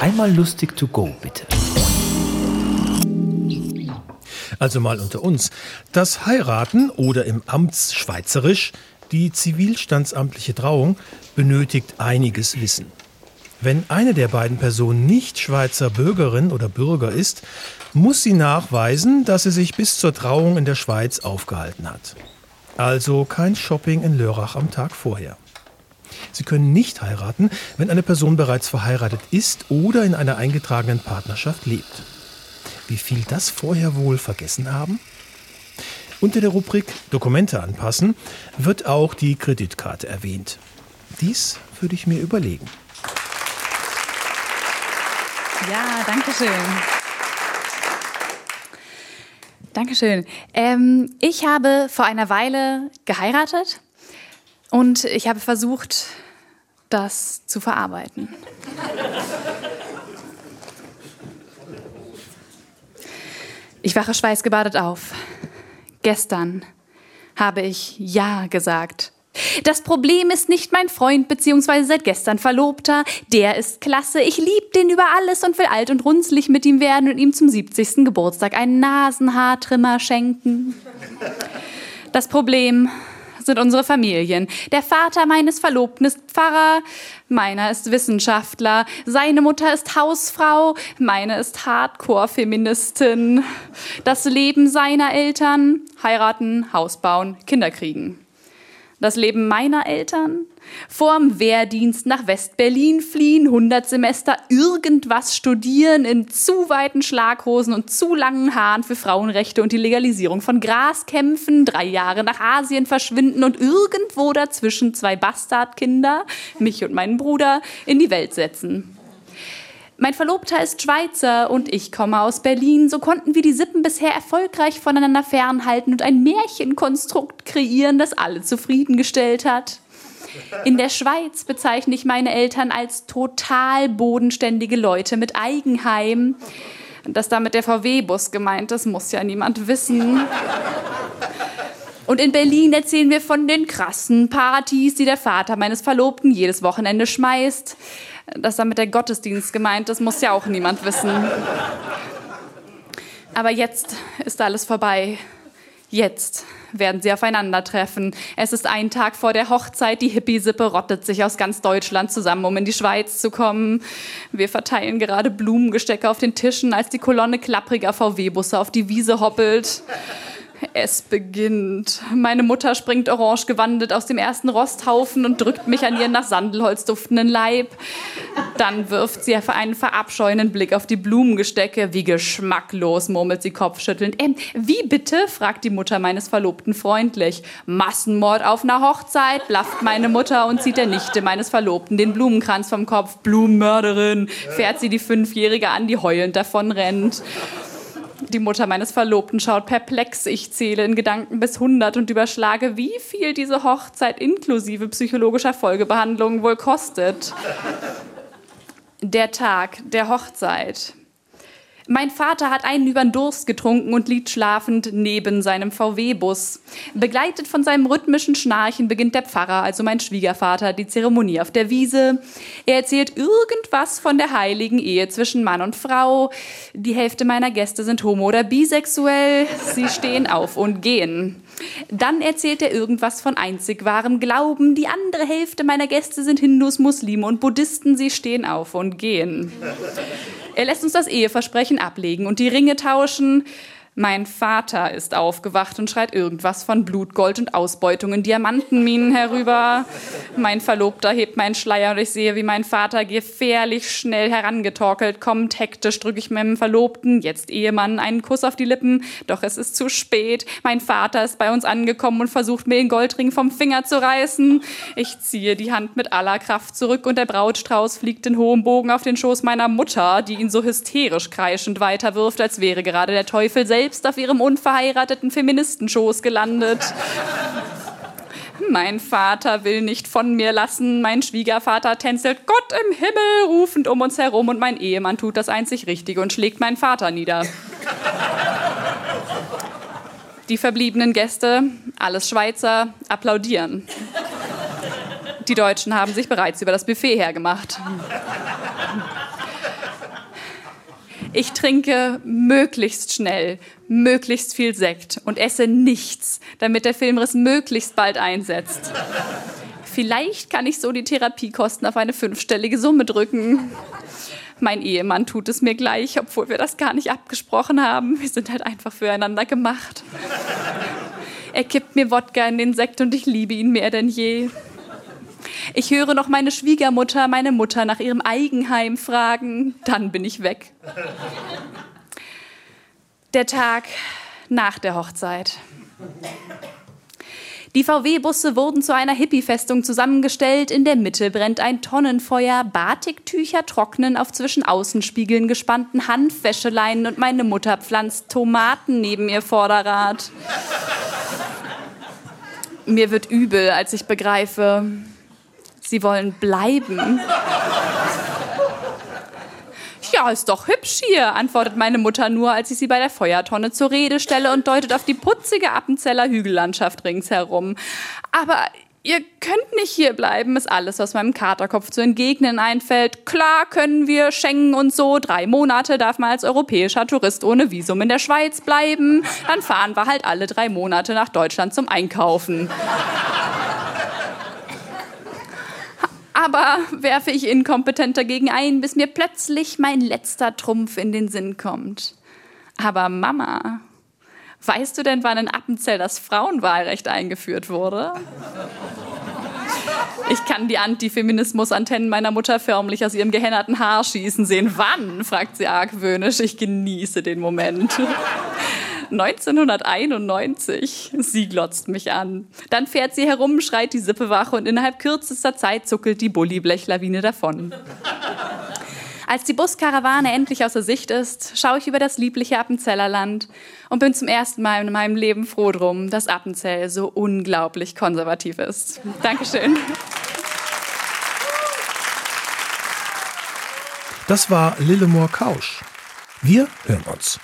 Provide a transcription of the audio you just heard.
Einmal lustig to go, bitte. Also mal unter uns. Das Heiraten oder im Amtsschweizerisch die zivilstandsamtliche Trauung benötigt einiges Wissen. Wenn eine der beiden Personen nicht Schweizer Bürgerin oder Bürger ist, muss sie nachweisen, dass sie sich bis zur Trauung in der Schweiz aufgehalten hat. Also kein Shopping in Lörrach am Tag vorher. Sie können nicht heiraten, wenn eine Person bereits verheiratet ist oder in einer eingetragenen Partnerschaft lebt. Wie viel das vorher wohl vergessen haben? Unter der Rubrik Dokumente anpassen wird auch die Kreditkarte erwähnt. Dies würde ich mir überlegen. Ja, danke schön. Dankeschön. Ähm, ich habe vor einer Weile geheiratet und ich habe versucht, das zu verarbeiten. Ich wache schweißgebadet auf. Gestern habe ich Ja gesagt. Das Problem ist nicht mein Freund bzw. seit gestern Verlobter. Der ist klasse. Ich liebe den über alles und will alt und runzlig mit ihm werden und ihm zum 70. Geburtstag einen Nasenhaartrimmer schenken. Das Problem sind unsere Familien. Der Vater meines Verlobten ist Pfarrer, meiner ist Wissenschaftler, seine Mutter ist Hausfrau, meine ist Hardcore-Feministin. Das Leben seiner Eltern, heiraten, Haus bauen, Kinder kriegen. Das Leben meiner Eltern, vorm Wehrdienst nach West-Berlin fliehen, 100 Semester irgendwas studieren in zu weiten Schlaghosen und zu langen Haaren für Frauenrechte und die Legalisierung von Gras kämpfen, drei Jahre nach Asien verschwinden und irgendwo dazwischen zwei Bastardkinder, mich und meinen Bruder, in die Welt setzen. Mein Verlobter ist Schweizer und ich komme aus Berlin. So konnten wir die Sippen bisher erfolgreich voneinander fernhalten und ein Märchenkonstrukt kreieren, das alle zufriedengestellt hat. In der Schweiz bezeichne ich meine Eltern als total bodenständige Leute mit Eigenheim. Dass damit der VW-Bus gemeint ist, muss ja niemand wissen. Und in Berlin erzählen wir von den krassen Partys, die der Vater meines Verlobten jedes Wochenende schmeißt. Dass damit der Gottesdienst gemeint ist, muss ja auch niemand wissen. Aber jetzt ist alles vorbei. Jetzt werden sie aufeinandertreffen. Es ist ein Tag vor der Hochzeit. Die Hippie-Sippe rottet sich aus ganz Deutschland zusammen, um in die Schweiz zu kommen. Wir verteilen gerade Blumengestecke auf den Tischen, als die Kolonne klappriger VW-Busse auf die Wiese hoppelt. Es beginnt. Meine Mutter springt orange gewandet aus dem ersten Rosthaufen und drückt mich an ihren nach Sandelholz duftenden Leib. Dann wirft sie einen verabscheuenden Blick auf die Blumengestecke. Wie geschmacklos, murmelt sie kopfschüttelnd. Ähm, wie bitte? fragt die Mutter meines Verlobten freundlich. Massenmord auf einer Hochzeit, blafft meine Mutter und zieht der Nichte meines Verlobten den Blumenkranz vom Kopf. Blumenmörderin, fährt sie die Fünfjährige an, die heulend davon rennt. Die Mutter meines Verlobten schaut perplex. Ich zähle in Gedanken bis 100 und überschlage, wie viel diese Hochzeit inklusive psychologischer Folgebehandlungen wohl kostet. Der Tag der Hochzeit. Mein Vater hat einen über den Durst getrunken und liegt schlafend neben seinem VW-Bus. Begleitet von seinem rhythmischen Schnarchen beginnt der Pfarrer, also mein Schwiegervater, die Zeremonie auf der Wiese. Er erzählt irgendwas von der heiligen Ehe zwischen Mann und Frau. Die Hälfte meiner Gäste sind homo- oder bisexuell. Sie stehen auf und gehen. Dann erzählt er irgendwas von einzig wahrem Glauben. Die andere Hälfte meiner Gäste sind Hindus, Muslime und Buddhisten. Sie stehen auf und gehen. Er lässt uns das Eheversprechen ablegen und die Ringe tauschen. Mein Vater ist aufgewacht und schreit irgendwas von Blut, Gold und Ausbeutung in Diamantenminen herüber. Mein Verlobter hebt meinen Schleier und ich sehe, wie mein Vater gefährlich schnell herangetorkelt kommt. Hektisch drücke ich meinem Verlobten, jetzt Ehemann, einen Kuss auf die Lippen. Doch es ist zu spät. Mein Vater ist bei uns angekommen und versucht mir den Goldring vom Finger zu reißen. Ich ziehe die Hand mit aller Kraft zurück und der Brautstrauß fliegt in hohem Bogen auf den Schoß meiner Mutter, die ihn so hysterisch kreischend weiterwirft, als wäre gerade der Teufel selbst selbst auf ihrem unverheirateten Feministenschoß gelandet. Mein Vater will nicht von mir lassen, mein Schwiegervater tänzelt Gott im Himmel rufend um uns herum und mein Ehemann tut das einzig Richtige und schlägt meinen Vater nieder. Die verbliebenen Gäste, alles Schweizer, applaudieren. Die Deutschen haben sich bereits über das Buffet hergemacht. Ich trinke möglichst schnell, möglichst viel Sekt und esse nichts, damit der Filmriss möglichst bald einsetzt. Vielleicht kann ich so die Therapiekosten auf eine fünfstellige Summe drücken. Mein Ehemann tut es mir gleich, obwohl wir das gar nicht abgesprochen haben. Wir sind halt einfach füreinander gemacht. Er kippt mir Wodka in den Sekt und ich liebe ihn mehr denn je. Ich höre noch meine Schwiegermutter, meine Mutter nach ihrem Eigenheim fragen. Dann bin ich weg. Der Tag nach der Hochzeit. Die VW-Busse wurden zu einer Hippie-Festung zusammengestellt. In der Mitte brennt ein Tonnenfeuer. Batiktücher trocknen auf zwischen Außenspiegeln gespannten Hanfwäscheleinen und meine Mutter pflanzt Tomaten neben ihr Vorderrad. Mir wird übel, als ich begreife, sie wollen bleiben. Ja, ist doch hübsch hier, antwortet meine Mutter nur, als ich sie bei der Feuertonne zur Rede stelle und deutet auf die putzige Appenzeller Hügellandschaft ringsherum. Aber ihr könnt nicht hier bleiben, ist alles, was meinem Katerkopf zu entgegnen einfällt. Klar können wir Schengen und so. Drei Monate darf man als europäischer Tourist ohne Visum in der Schweiz bleiben. Dann fahren wir halt alle drei Monate nach Deutschland zum Einkaufen. Aber werfe ich inkompetent dagegen ein, bis mir plötzlich mein letzter Trumpf in den Sinn kommt. Aber Mama, weißt du denn, wann in Appenzell das Frauenwahlrecht eingeführt wurde? Ich kann die Antifeminismus-Antennen meiner Mutter förmlich aus ihrem gehennerten Haar schießen sehen. Wann? fragt sie argwöhnisch. Ich genieße den Moment. 1991. Sie glotzt mich an. Dann fährt sie herum, schreit die Sippewache und innerhalb kürzester Zeit zuckelt die Bullyblechlawine davon. Als die Buskarawane endlich außer Sicht ist, schaue ich über das liebliche Appenzellerland und bin zum ersten Mal in meinem Leben froh drum, dass Appenzell so unglaublich konservativ ist. Dankeschön. Das war Lillemor Kausch. Wir hören uns.